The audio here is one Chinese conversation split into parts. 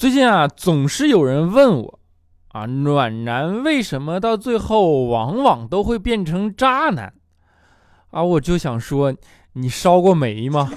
最近啊，总是有人问我，啊，暖男为什么到最后往往都会变成渣男？啊，我就想说，你烧过煤吗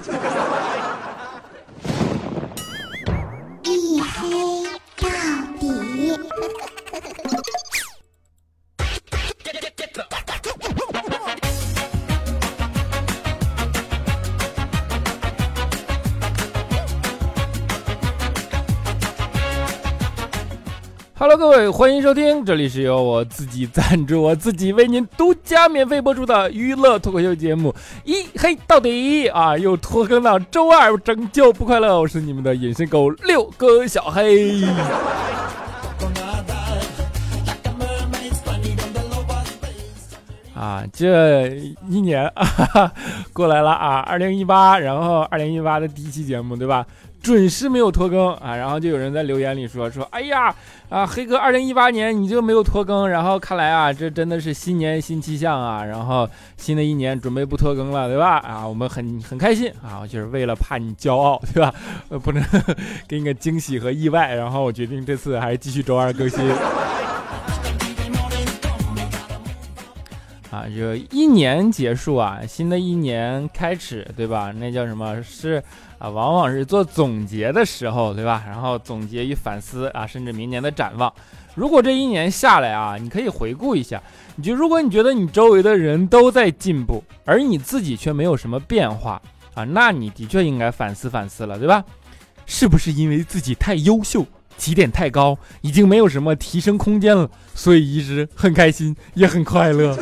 各位，欢迎收听，这里是由我自己赞助，我自己为您独家免费播出的娱乐脱口秀节目《一黑到底》啊，又拖更到周二，拯救不快乐，我是你们的隐身狗六哥小黑。啊，这一年啊过来了啊，二零一八，然后二零一八的第一期节目，对吧？准时没有拖更啊，然后就有人在留言里说说，哎呀啊，黑哥，二零一八年你就没有拖更，然后看来啊，这真的是新年新气象啊，然后新的一年准备不拖更了，对吧？啊，我们很很开心啊，就是为了怕你骄傲，对吧？呃，不能给你个惊喜和意外，然后我决定这次还是继续周二更新。啊，就一年结束啊，新的一年开始，对吧？那叫什么是啊？往往是做总结的时候，对吧？然后总结与反思啊，甚至明年的展望。如果这一年下来啊，你可以回顾一下，你就如果你觉得你周围的人都在进步，而你自己却没有什么变化啊，那你的确应该反思反思了，对吧？是不是因为自己太优秀，起点太高，已经没有什么提升空间了，所以一直很开心，也很快乐？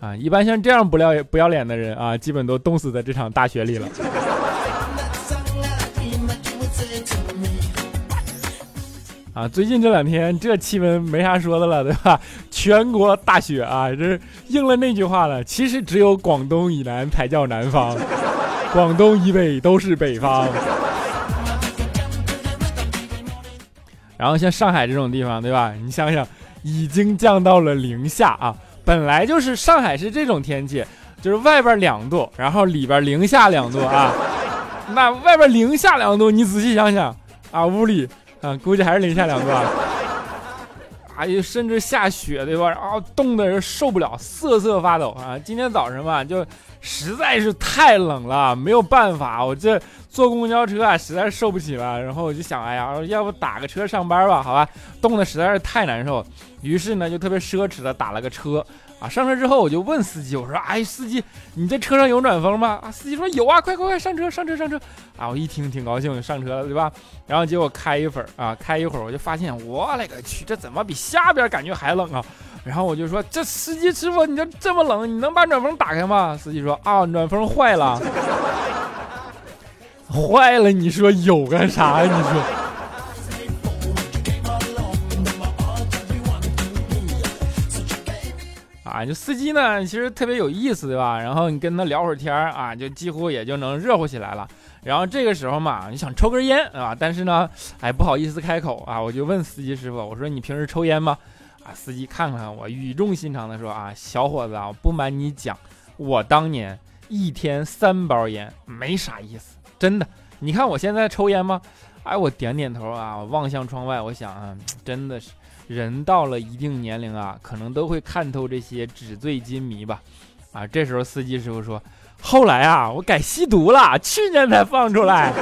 啊，一般像这样不要不要脸的人啊，基本都冻死在这场大雪里了。啊，最近这两天这气温没啥说的了，对吧？全国大雪啊，这应了那句话了。其实只有广东以南才叫南方，广东以北都是北方。然后像上海这种地方，对吧？你想想，已经降到了零下啊。本来就是上海是这种天气，就是外边两度，然后里边零下两度啊。那外边零下两度，你仔细想想啊，屋里啊，估计还是零下两度啊。哎呀，甚至下雪对吧？然后冻得人受不了，瑟瑟发抖啊。今天早上吧，就实在是太冷了，没有办法，我这坐公交车啊，实在是受不起了。然后我就想，哎呀，要不打个车上班吧？好吧，冻得实在是太难受。于是呢，就特别奢侈的打了个车啊。上车之后，我就问司机，我说：“哎，司机，你这车上有暖风吗？”啊，司机说：“有啊，快快快，上车，上车，上车。”啊，我一听挺高兴，就上车了，对吧？然后结果开一会儿啊，开一会儿，我就发现，我勒个去，这怎么比下边感觉还冷啊？然后我就说：“这司机师傅，你这这么冷，你能把暖风打开吗？”司机说：“啊，暖风坏了，坏了，你说有干啥呀？你说。”啊，就司机呢，其实特别有意思，对吧？然后你跟他聊会儿天儿啊，就几乎也就能热乎起来了。然后这个时候嘛，你想抽根烟啊，但是呢，哎，不好意思开口啊，我就问司机师傅，我说你平时抽烟吗？啊，司机看看我，语重心长的说啊，小伙子啊，不瞒你讲，我当年一天三包烟，没啥意思，真的。你看我现在抽烟吗？哎，我点点头啊，我望向窗外，我想啊，真的是。人到了一定年龄啊，可能都会看透这些纸醉金迷吧，啊，这时候司机师傅说，后来啊，我改吸毒了，去年才放出来。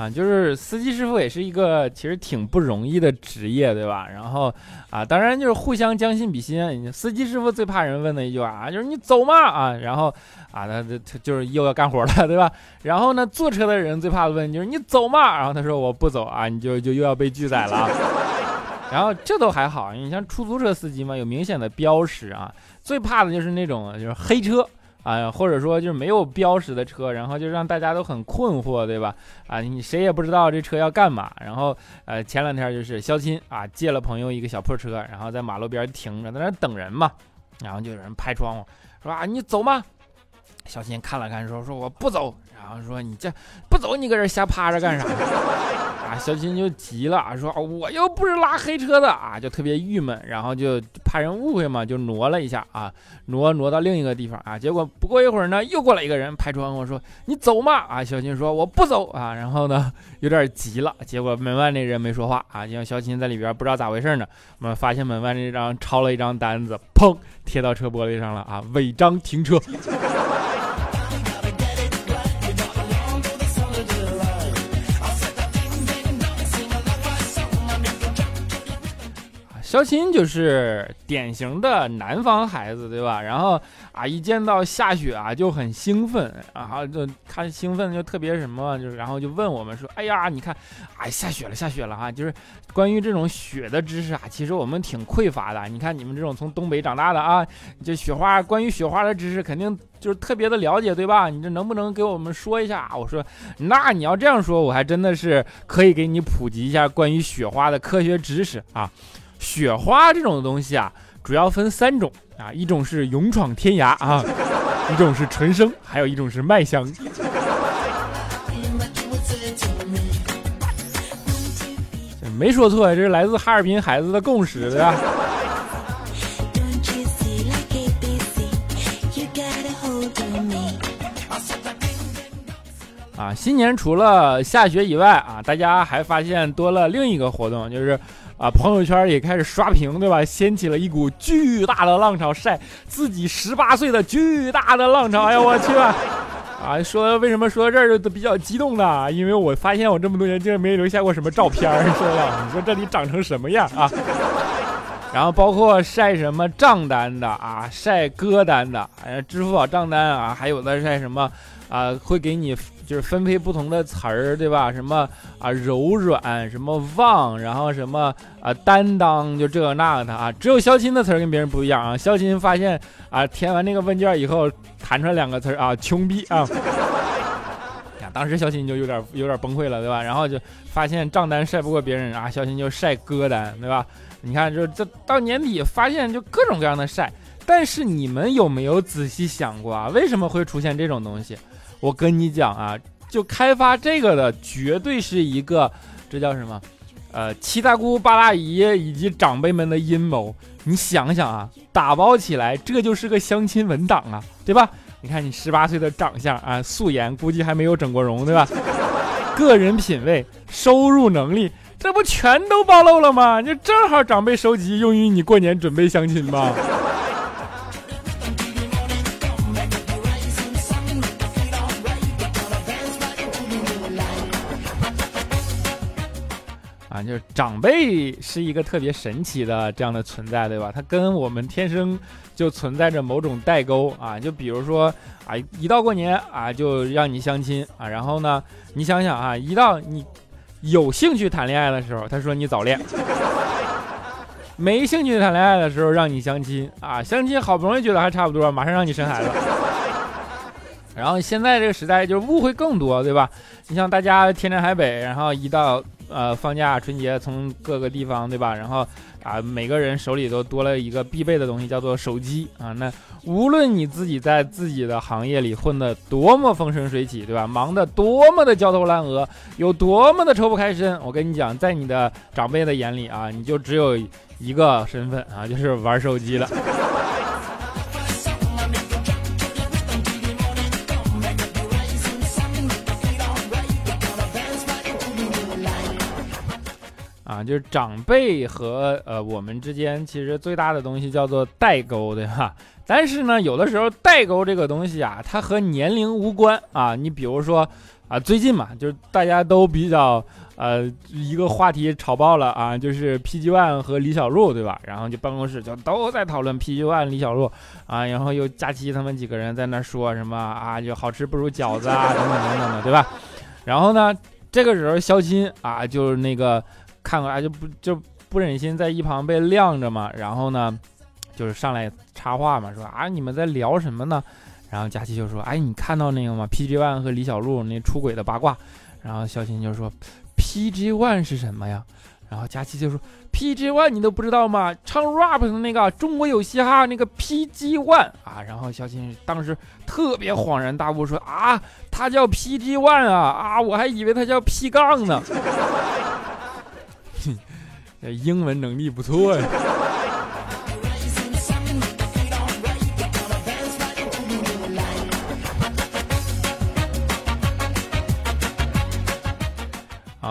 啊，就是司机师傅也是一个其实挺不容易的职业，对吧？然后啊，当然就是互相将心比心。司机师傅最怕人问的一句话啊，就是你走吗？啊，然后啊，他他他就是又要干活了，对吧？然后呢，坐车的人最怕的问就是你走吗？然后他说我不走啊，你就就又要被拒载了。然后这都还好，你像出租车司机嘛，有明显的标识啊。最怕的就是那种就是黑车。啊，或者说就是没有标识的车，然后就让大家都很困惑，对吧？啊，你谁也不知道这车要干嘛。然后，呃，前两天就是肖钦啊借了朋友一个小破车，然后在马路边停着，在那等人嘛。然后就有人拍窗户说啊，你走吗？肖钦看了看，说说我不走。然后说你这不走，你搁这瞎趴着干啥？啊，小琴就急了，说我又不是拉黑车的啊，就特别郁闷，然后就怕人误会嘛，就挪了一下啊，挪挪到另一个地方啊，结果不过一会儿呢，又过来一个人拍窗户说你走嘛啊，小琴说我不走啊，然后呢有点急了，结果门外那人没说话啊，因为小琴在里边不知道咋回事呢，我们发现门外那张抄了一张单子，砰贴到车玻璃上了啊，违章停车。肖钦就是典型的南方孩子，对吧？然后啊，一见到下雪啊就很兴奋，然后就他兴奋就特别什么，就是然后就问我们说：“哎呀，你看，哎，下雪了，下雪了哈！”就是关于这种雪的知识啊，其实我们挺匮乏的。你看你们这种从东北长大的啊，这雪花关于雪花的知识肯定就是特别的了解，对吧？你这能不能给我们说一下？我说，那你要这样说，我还真的是可以给你普及一下关于雪花的科学知识啊。雪花这种东西啊，主要分三种啊，一种是勇闯天涯啊，一种是纯生，还有一种是麦香。没说错，这是来自哈尔滨孩子的共识，对吧？啊，新年除了下雪以外啊，大家还发现多了另一个活动，就是。啊，朋友圈也开始刷屏，对吧？掀起了一股巨大的浪潮，晒自己十八岁的巨大的浪潮。哎呀，我去吧！啊，说为什么说到这儿就比较激动呢？因为我发现我这么多年竟然没留下过什么照片，是吧？你说这里长成什么样啊？然后包括晒什么账单的啊，晒歌单的，哎，支付宝账单啊，还有的晒什么啊，会给你。就是分配不同的词儿，对吧？什么啊，柔软，什么旺，然后什么啊，担当，就这个那个的啊。只有肖钦的词儿跟别人不一样啊。肖钦发现啊，填完那个问卷以后，弹出来两个词儿啊，穷逼啊。呀，当时肖钦就有点有点崩溃了，对吧？然后就发现账单晒不过别人啊，肖钦就晒歌单，对吧？你看，就这到年底发现就各种各样的晒。但是你们有没有仔细想过啊？为什么会出现这种东西？我跟你讲啊，就开发这个的绝对是一个，这叫什么？呃，七大姑八大姨以及长辈们的阴谋。你想想啊，打包起来这就是个相亲文档啊，对吧？你看你十八岁的长相啊，素颜，估计还没有整过容，对吧？个人品味、收入能力，这不全都暴露了吗？就正好长辈收集，用于你过年准备相亲吧。就是长辈是一个特别神奇的这样的存在，对吧？他跟我们天生就存在着某种代沟啊。就比如说啊，一到过年啊，就让你相亲啊。然后呢，你想想啊，一到你有兴趣谈恋爱的时候，他说你早恋；没兴趣谈恋爱的时候，让你相亲啊。相亲好不容易觉得还差不多，马上让你生孩子。然后现在这个时代就是误会更多，对吧？你像大家天南海北，然后一到。呃，放假春节从各个地方，对吧？然后啊，每个人手里都多了一个必备的东西，叫做手机啊。那无论你自己在自己的行业里混得多么风生水起，对吧？忙得多么的焦头烂额，有多么的抽不开身，我跟你讲，在你的长辈的眼里啊，你就只有一个身份啊，就是玩手机了。就是长辈和呃我们之间其实最大的东西叫做代沟，对吧？但是呢，有的时候代沟这个东西啊，它和年龄无关啊。你比如说啊，最近嘛，就是大家都比较呃一个话题炒爆了啊，就是 PG One 和李小璐，对吧？然后就办公室就都在讨论 PG One、李小璐啊，然后又佳期他们几个人在那说什么啊，就好吃不如饺子啊，等等等等的，对吧？然后呢，这个时候肖钦啊，就是那个。看过来就不就不忍心在一旁被晾着嘛，然后呢，就是上来插话嘛，说啊你们在聊什么呢？然后佳琪就说，哎你看到那个吗？PG One 和李小璐那出轨的八卦。然后肖钦就说，PG One 是什么呀？然后佳琪就说：“PG One 你都不知道吗？唱 rap 的那个中国有嘻哈那个 PG One 啊。”然后肖钦当时特别恍然大悟，说：“啊，他叫 PG One 啊啊，我还以为他叫 P 杠呢。”英文能力不错呀。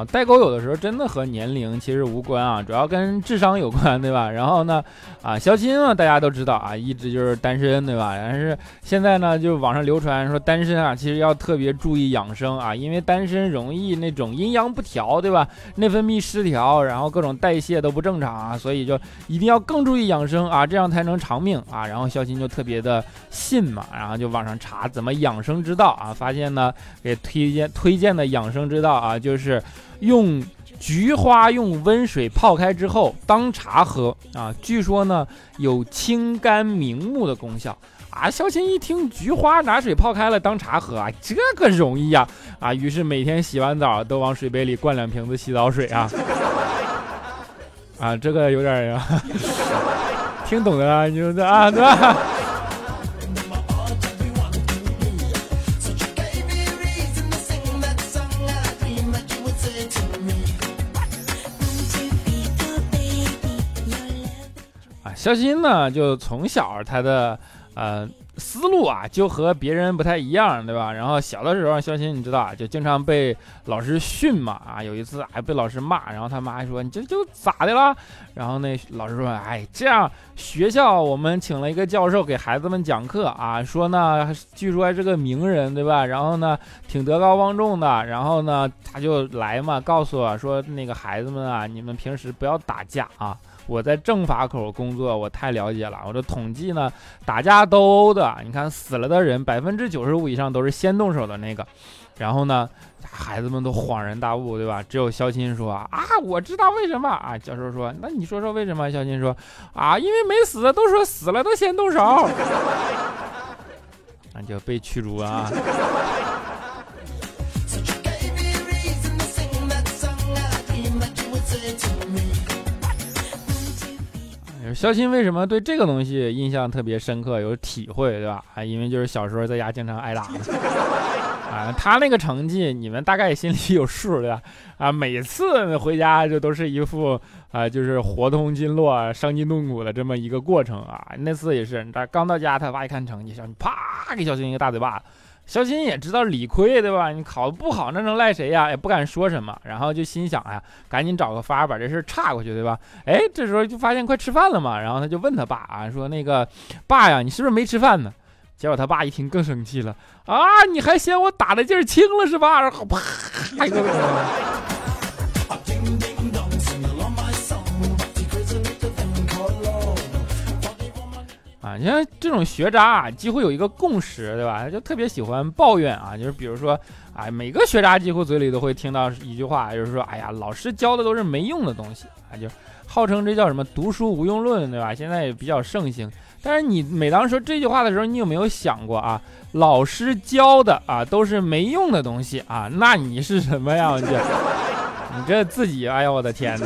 代沟有的时候真的和年龄其实无关啊，主要跟智商有关，对吧？然后呢，啊，肖钦嘛，大家都知道啊，一直就是单身，对吧？但是现在呢，就网上流传说单身啊，其实要特别注意养生啊，因为单身容易那种阴阳不调，对吧？内分泌失调，然后各种代谢都不正常啊，所以就一定要更注意养生啊，这样才能长命啊。然后肖钦就特别的信嘛，然后就网上查怎么养生之道啊，发现呢，给推荐推荐的养生之道啊，就是。用菊花用温水泡开之后当茶喝啊，据说呢有清肝明目的功效啊。肖钦一听菊花拿水泡开了当茶喝啊，这个容易呀啊！于是每天洗完澡都往水杯里灌两瓶子洗澡水啊啊，这个有点呀，听懂的啊，你说啊对吧？肖鑫呢，就从小他的呃思路啊，就和别人不太一样，对吧？然后小的时候，肖鑫你知道啊，就经常被老师训嘛啊。有一次还被老师骂，然后他妈说：“你这就咋的了？”然后那老师说：“哎，这样学校我们请了一个教授给孩子们讲课啊，说呢，据说是个名人，对吧？然后呢，挺德高望重的。然后呢，他就来嘛，告诉我说，那个孩子们啊，你们平时不要打架啊。”我在政法口工作，我太了解了。我这统计呢，打架斗殴的，你看死了的人百分之九十五以上都是先动手的那个。然后呢，孩子们都恍然大悟，对吧？只有肖钦说啊，我知道为什么啊。教授说，那你说说为什么？肖钦说啊，因为没死的都说死了都先动手，那就被驱逐啊。肖钦为什么对这个东西印象特别深刻，有体会，对吧？啊，因为就是小时候在家经常挨打，啊，他那个成绩你们大概心里有数，对吧？啊，每次回家就都是一副啊，就是活通经络、伤筋动骨的这么一个过程啊。那次也是，他刚到家，他爸一看成绩，上去啪给肖钦一个大嘴巴子。肖鑫也知道理亏，对吧？你考的不好，那能赖谁呀？也不敢说什么，然后就心想呀，赶紧找个法把这事岔过去，对吧？哎，这时候就发现快吃饭了嘛，然后他就问他爸啊，说那个爸呀，你是不是没吃饭呢？结果他爸一听更生气了啊，你还嫌我打的劲儿轻了是吧？然后啪一个。啊，你看这种学渣啊，几乎有一个共识，对吧？他就特别喜欢抱怨啊，就是比如说，啊，每个学渣几乎嘴里都会听到一句话，就是说，哎呀，老师教的都是没用的东西啊，就号称这叫什么“读书无用论”，对吧？现在也比较盛行。但是你每当说这句话的时候，你有没有想过啊，老师教的啊都是没用的东西啊？那你是什么呀？你这，你这自己，哎呀，我的天哪！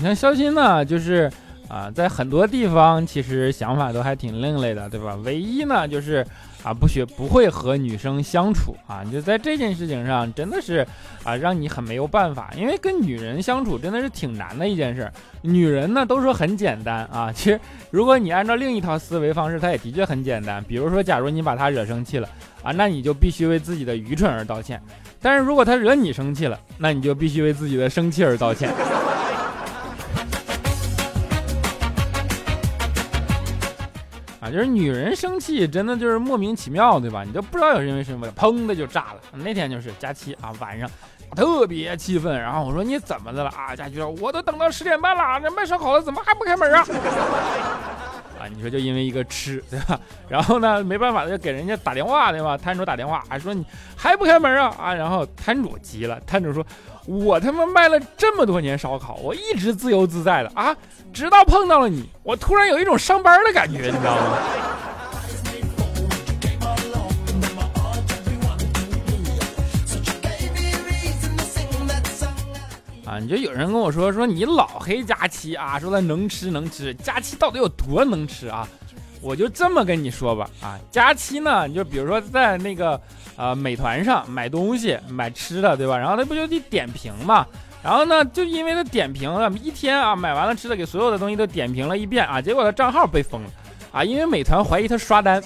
你看肖钦呢，就是啊，在很多地方其实想法都还挺另类的，对吧？唯一呢就是啊，不学不会和女生相处啊，就在这件事情上真的是啊，让你很没有办法，因为跟女人相处真的是挺难的一件事。女人呢都说很简单啊，其实如果你按照另一套思维方式，她也的确很简单。比如说，假如你把她惹生气了啊，那你就必须为自己的愚蠢而道歉；但是如果她惹你生气了，那你就必须为自己的生气而道歉。就是女人生气真的就是莫名其妙，对吧？你都不知道有因为什么，砰的就炸了。那天就是佳琪啊，晚上特别气愤，然后我说你怎么的了啊？佳琪说我都等到十点半了，那卖烧烤的怎么还不开门啊？啊，你说就因为一个吃，对吧？然后呢，没办法就给人家打电话，对吧？摊主打电话还说你还不开门啊啊！然后摊主急了，摊主说：“我他妈卖了这么多年烧烤，我一直自由自在的啊，直到碰到了你，我突然有一种上班的感觉，你知道吗？”啊，你就有人跟我说说你老黑佳期啊，说他能吃能吃，佳期到底有多能吃啊？我就这么跟你说吧，啊，佳期呢，你就比如说在那个呃美团上买东西买吃的，对吧？然后他不就得点评嘛？然后呢，就因为他点评了一天啊，买完了吃的，给所有的东西都点评了一遍啊，结果他账号被封了啊，因为美团怀疑他刷单。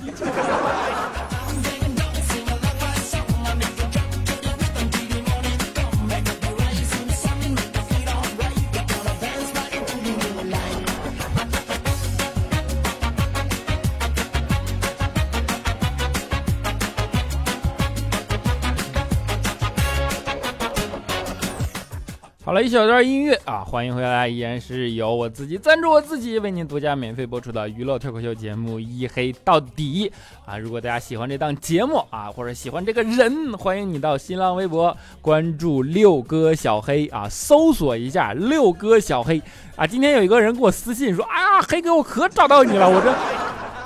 了一小段音乐啊，欢迎回来，依然是由我自己赞助我自己为您独家免费播出的娱乐脱口秀节目《一黑到底》啊！如果大家喜欢这档节目啊，或者喜欢这个人，欢迎你到新浪微博关注六哥小黑啊，搜索一下六哥小黑啊！今天有一个人给我私信说：“哎呀，黑哥，我可找到你了！我这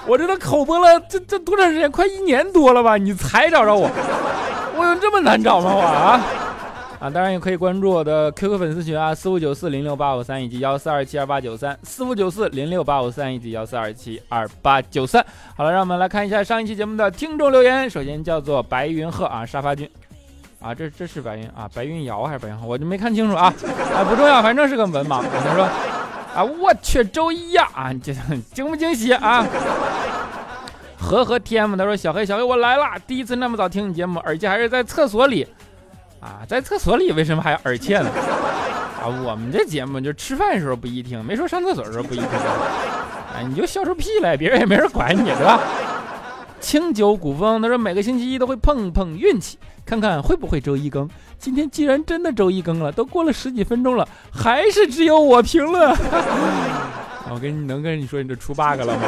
我这都口播了这这多长时间？快一年多了吧？你才找着我？我有这么难找吗？我啊？”啊，当然也可以关注我的 QQ 粉丝群啊，四五九四零六八五三以及幺四二七二八九三，四五九四零六八五三以及幺四二七二八九三。好了，让我们来看一下上一期节目的听众留言。首先叫做白云鹤啊，沙发君啊，这这是白云啊，白云瑶还是白云鹤？我就没看清楚啊，啊不重要，反正是个文盲。他说啊，我去周一呀啊，这 惊不惊喜啊？和和 TM 他说小黑小黑我来了，第一次那么早听你节目，而且还是在厕所里。啊，在厕所里为什么还要耳切呢？啊，我们这节目就吃饭的时候不宜听，没说上厕所的时候不宜听。啊，你就笑出屁来，别人也没人管你，对吧？清酒古风他说每个星期一都会碰碰运气，看看会不会周一更。今天既然真的周一更了，都过了十几分钟了，还是只有我评论。我跟你能跟你说你这出 bug 了吗？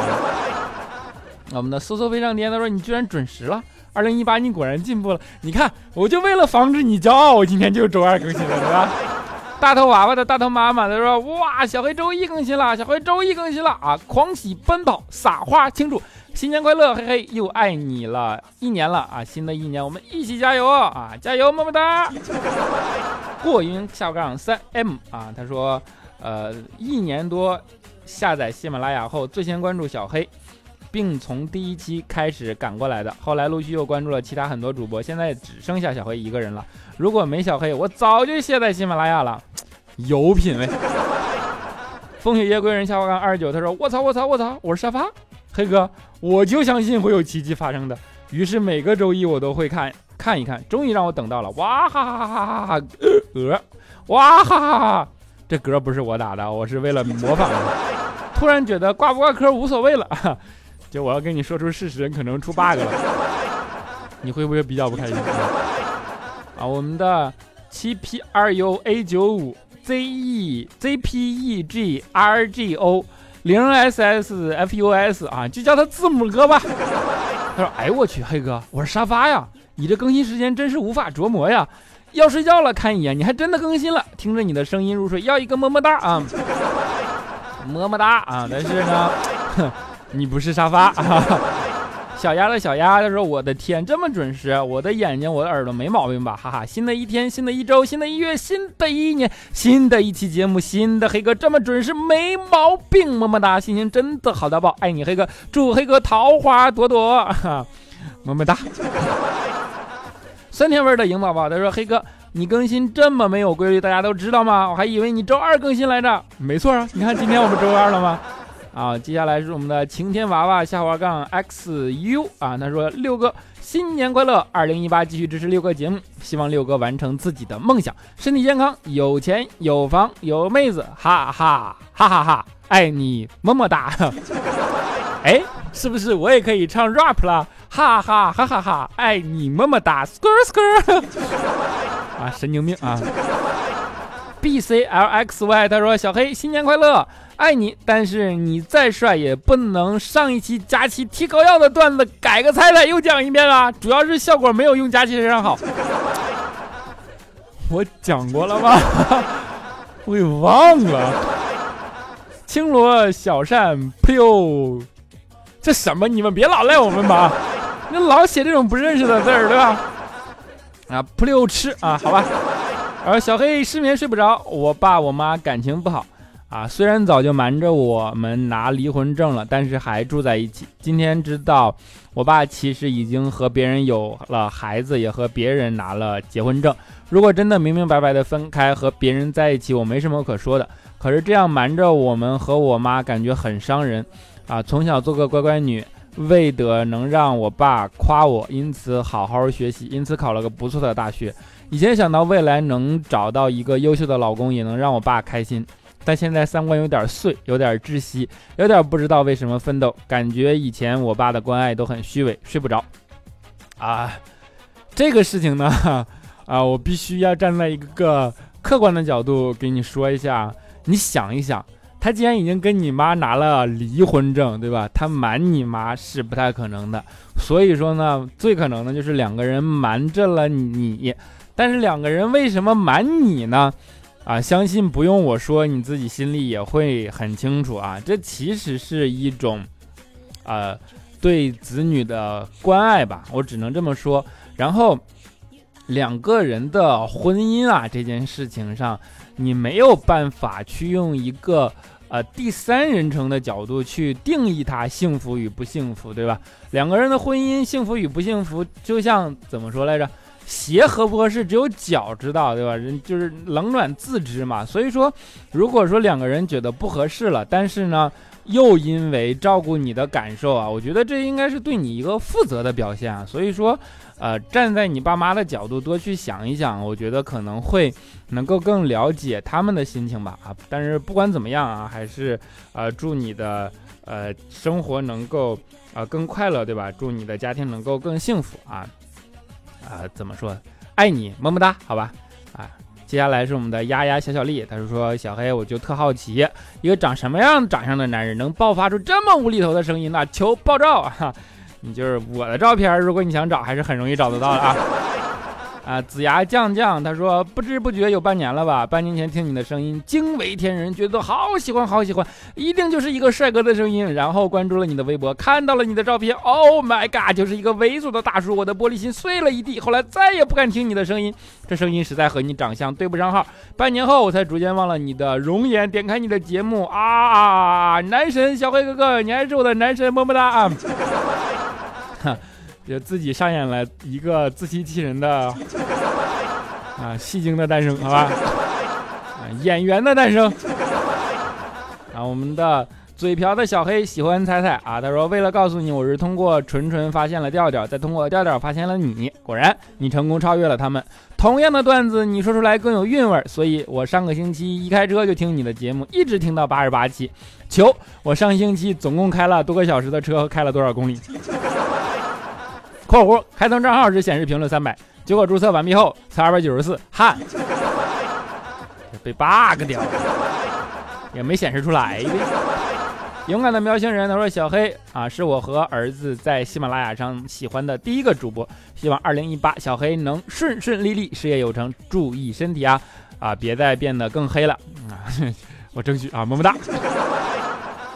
我们的搜搜飞上天他说你居然准时了。二零一八，你果然进步了。你看，我就为了防止你骄傲，我今天就周二更新了，对吧？大头娃娃的大头妈妈他说：“哇，小黑周一更新了，小黑周一更新了啊！狂喜奔跑，撒花庆祝，新年快乐，嘿嘿，又爱你了一年了啊！新的一年我们一起加油啊！加油，么么哒！过云下杠三 M 啊，他说：呃，一年多下载喜马拉雅后，最先关注小黑。”并从第一期开始赶过来的，后来陆续又关注了其他很多主播，现在只剩下小黑一个人了。如果没小黑，我早就卸载喜马拉雅了。有品位。风雪夜归人下滑杠二十九，他说：“我操我操我操，我是沙发黑哥，我就相信会有奇迹发生的。于是每个周一我都会看看一看，终于让我等到了。哇哈哈哈哈哈！鹅，哇哈哈哈！这嗝不是我打的，我是为了模仿的。突然觉得挂不挂科无所谓了。”就我要跟你说出事实，可能出 bug 了，你会不会比较不开心 啊？我们的七 P R U A 九五 Z E Z P E G R G O 零 S S F U S 啊，就叫他字母哥吧。他说：“哎我去，黑哥，我是沙发呀，你这更新时间真是无法琢磨呀。要睡觉了，看一眼，你还真的更新了。听着你的声音入睡，要一个么么哒啊，么么哒啊。但是呢。”你不是沙发，小鸭的小鸭他说：“我的天，这么准时！我的眼睛，我的耳朵没毛病吧？哈哈！新的一天，新的一周，新的一月，新的一年，新的一期节目，新的黑哥这么准时，没毛病！么么哒，心情真的好到爆，爱你黑哥，祝黑哥桃花朵朵，哈么么哒。酸甜味的颖宝宝他说：黑哥，你更新这么没有规律，大家都知道吗？我还以为你周二更新来着。没错啊，你看今天我们周二了吗？”啊，接下来是我们的晴天娃娃下滑杠 xu 啊，他说六哥新年快乐，二零一八继续支持六哥节目，希望六哥完成自己的梦想，身体健康，有钱有房有妹子，哈哈哈哈哈，爱你么么哒。哎，是不是我也可以唱 rap 了？哈哈哈哈哈，爱你么么哒，skr skr。啊，神经病啊！B C L X Y，他说小黑新年快乐。爱你，但是你再帅也不能上一期佳期贴膏药的段子改个菜菜又讲一遍啊！主要是效果没有用佳期身上好。我讲过了吗？我给忘了。青罗小扇呸呦，这什么？你们别老赖我们吧，你老写这种不认识的字儿，对吧？啊，扑溜吃啊，好吧。然后小黑失眠睡不着，我爸我妈感情不好。啊，虽然早就瞒着我们拿离婚证了，但是还住在一起。今天知道，我爸其实已经和别人有了孩子，也和别人拿了结婚证。如果真的明明白白的分开，和别人在一起，我没什么可说的。可是这样瞒着我们和我妈，感觉很伤人。啊，从小做个乖乖女，为的能让我爸夸我，因此好好学习，因此考了个不错的大学。以前想到未来能找到一个优秀的老公，也能让我爸开心。但现在三观有点碎，有点窒息，有点不知道为什么奋斗，感觉以前我爸的关爱都很虚伪，睡不着。啊，这个事情呢，啊，我必须要站在一个客观的角度给你说一下。你想一想，他既然已经跟你妈拿了离婚证，对吧？他瞒你妈是不太可能的。所以说呢，最可能的就是两个人瞒着了你。但是两个人为什么瞒你呢？啊，相信不用我说，你自己心里也会很清楚啊。这其实是一种，呃，对子女的关爱吧，我只能这么说。然后，两个人的婚姻啊，这件事情上，你没有办法去用一个呃第三人称的角度去定义他幸福与不幸福，对吧？两个人的婚姻幸福与不幸福，就像怎么说来着？鞋合不合适，只有脚知道，对吧？人就是冷暖自知嘛。所以说，如果说两个人觉得不合适了，但是呢，又因为照顾你的感受啊，我觉得这应该是对你一个负责的表现啊。所以说，呃，站在你爸妈的角度多去想一想，我觉得可能会能够更了解他们的心情吧。啊，但是不管怎么样啊，还是呃，祝你的呃生活能够啊更快乐，对吧？祝你的家庭能够更幸福啊。啊，怎么说？爱你，么么哒，好吧。啊，接下来是我们的丫丫小小丽，她是说小黑，我就特好奇，一个长什么样长相的男人能爆发出这么无厘头的声音呢？求爆照哈！你就是我的照片，如果你想找，还是很容易找得到的啊。啊，子牙酱酱，他说不知不觉有半年了吧？半年前听你的声音惊为天人，觉得好喜欢好喜欢，一定就是一个帅哥的声音。然后关注了你的微博，看到了你的照片，Oh my god，就是一个猥琐的大叔，我的玻璃心碎了一地。后来再也不敢听你的声音，这声音实在和你长相对不上号。半年后我才逐渐忘了你的容颜，点开你的节目啊，男神小黑哥哥，你还是我的男神，么么哒啊！也。自己上演了一个自欺欺人的啊戏精的诞生，好吧？啊，演员的诞生。啊，我们的嘴瓢的小黑喜欢猜猜啊，他说为了告诉你我是通过纯纯发现了调调，再通过调调发现了你，果然你成功超越了他们。同样的段子你说出来更有韵味，所以我上个星期一开车就听你的节目，一直听到八十八期。求我上星期总共开了多个小时的车，开了多少公里？括弧开通账号时显示评论三百，结果注册完毕后才二百九十四，汗，被 bug 掉了，也没显示出来。勇敢的喵星人他说：“小黑啊，是我和儿子在喜马拉雅上喜欢的第一个主播，希望二零一八小黑能顺顺利利，事业有成，注意身体啊。啊，别再变得更黑了。啊，我争取啊，么么哒。”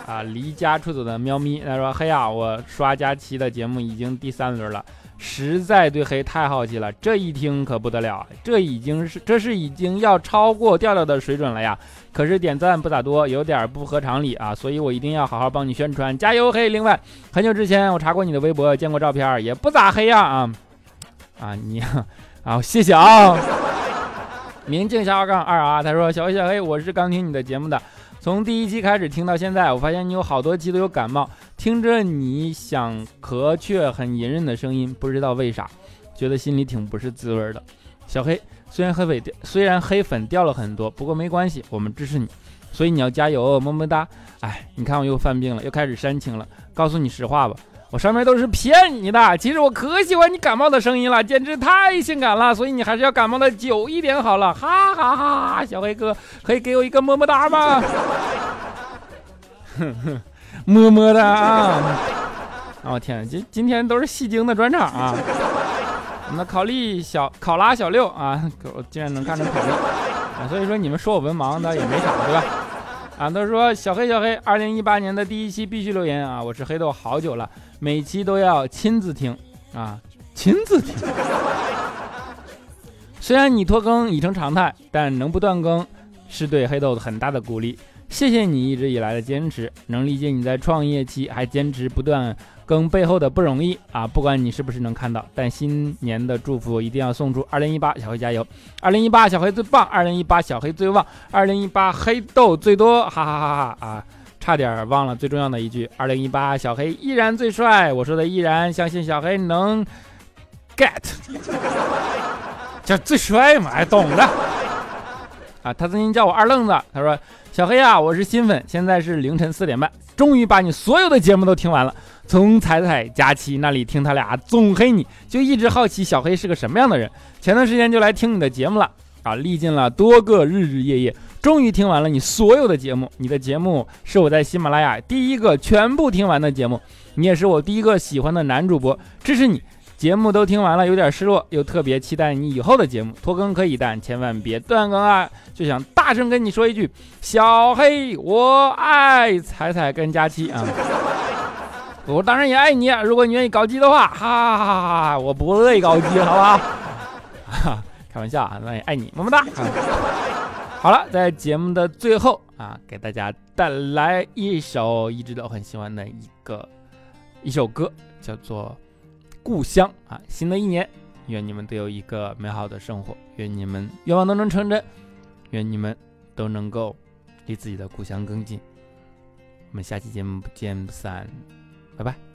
啊，离家出走的喵咪，他说：“嘿呀，我刷佳期的节目已经第三轮了，实在对黑太好奇了。这一听可不得了，这已经是这是已经要超过调调的水准了呀。可是点赞不咋多，有点不合常理啊，所以我一定要好好帮你宣传，加油黑！另外，很久之前我查过你的微博，见过照片，也不咋黑呀啊啊你啊，谢谢啊。明镜下杠二啊，他说：小黑小黑，我是刚听你的节目的。”从第一期开始听到现在，我发现你有好多期都有感冒，听着你想咳却很隐忍的声音，不知道为啥，觉得心里挺不是滋味的。小黑，虽然黑粉掉，虽然黑粉掉了很多，不过没关系，我们支持你，所以你要加油，么么哒。哎，你看我又犯病了，又开始煽情了，告诉你实话吧。我上面都是骗你的，其实我可喜欢你感冒的声音了，简直太性感了，所以你还是要感冒的久一点好了，哈哈哈！哈小黑哥，可以给我一个么么哒吗？哼 哼么么哒啊！哦天，今今天都是戏精的专场啊！我们的考利小考拉小六啊，我竟然能看成考利啊！所以说你们说我文盲的也没啥，对吧？啊，都说小黑小黑，二零一八年的第一期必须留言啊！我是黑豆好久了，每期都要亲自听啊，亲自听。虽然你拖更已成常态，但能不断更是对黑豆很大的鼓励。谢谢你一直以来的坚持，能理解你在创业期还坚持不断更背后的不容易啊！不管你是不是能看到，但新年的祝福一定要送出。二零一八小黑加油！二零一八小黑最棒！二零一八小黑最旺！二零一八黑豆最多！哈哈哈哈啊！差点忘了最重要的一句：二零一八小黑依然最帅！我说的依然，相信小黑能 get，叫最帅嘛？哎，懂了啊！他曾经叫我二愣子，他说。小黑啊，我是新粉，现在是凌晨四点半，终于把你所有的节目都听完了。从彩彩、佳期那里听他俩总黑你，就一直好奇小黑是个什么样的人。前段时间就来听你的节目了啊，历尽了多个日日夜夜，终于听完了你所有的节目。你的节目是我在喜马拉雅第一个全部听完的节目，你也是我第一个喜欢的男主播，支持你。节目都听完了，有点失落，又特别期待你以后的节目。拖更可以，但千万别断更啊！就想大声跟你说一句：小黑，我爱彩彩跟佳期 啊！我当然也爱你，如果你愿意搞基的话，哈哈哈哈！我不乐意搞基，好吧？哈，开玩笑啊，那也爱你，么么哒！好了，在节目的最后啊，给大家带来一首一直都很喜欢的一个一首歌，叫做。故乡啊，新的一年，愿你们都有一个美好的生活，愿你们愿望都能成真，愿你们都能够离自己的故乡更近。我们下期节目不见不散，拜拜。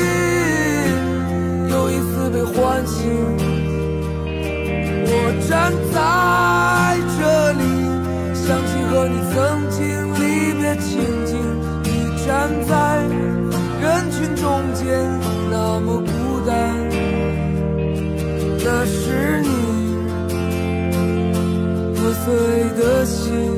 我站在这里，想起和你曾经离别情景。你站在人群中间，那么孤单，那是你破碎的心，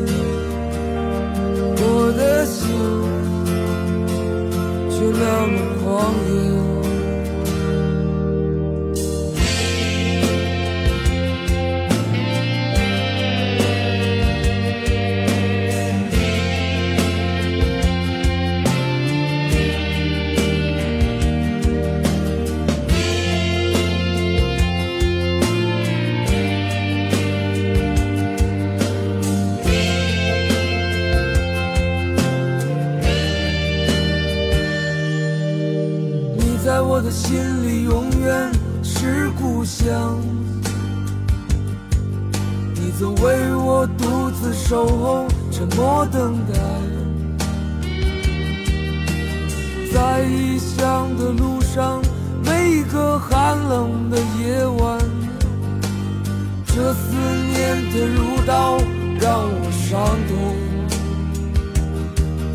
恨的如刀，让我伤痛。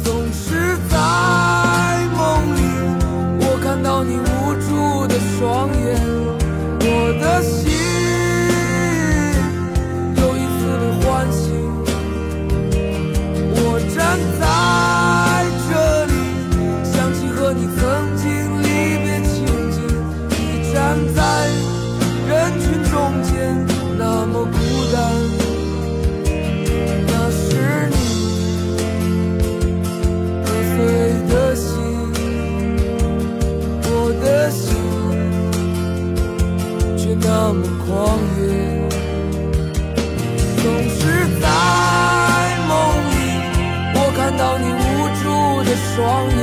总是在梦里，我看到你无助的双眼。我的心。双。